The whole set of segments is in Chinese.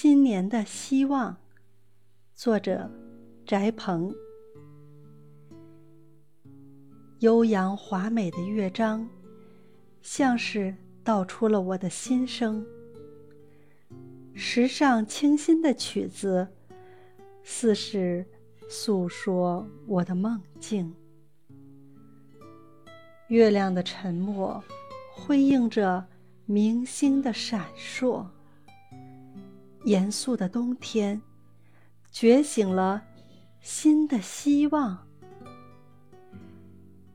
新年的希望，作者：翟鹏。悠扬华美的乐章，像是道出了我的心声；时尚清新的曲子，似是诉说我的梦境。月亮的沉默，辉映着明星的闪烁。严肃的冬天，觉醒了新的希望。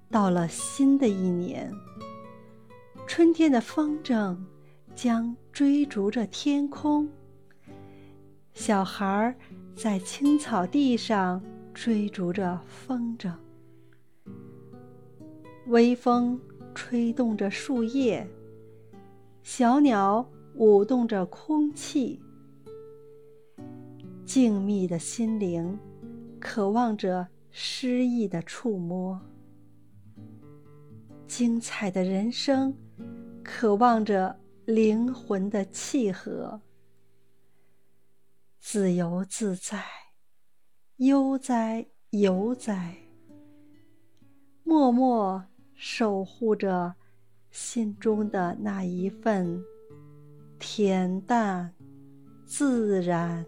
到了新的一年，春天的风筝将追逐着天空。小孩儿在青草地上追逐着风筝，微风吹动着树叶，小鸟舞动着空气。静谧的心灵，渴望着诗意的触摸；精彩的人生，渴望着灵魂的契合。自由自在，悠哉悠哉，默默守护着心中的那一份恬淡自然。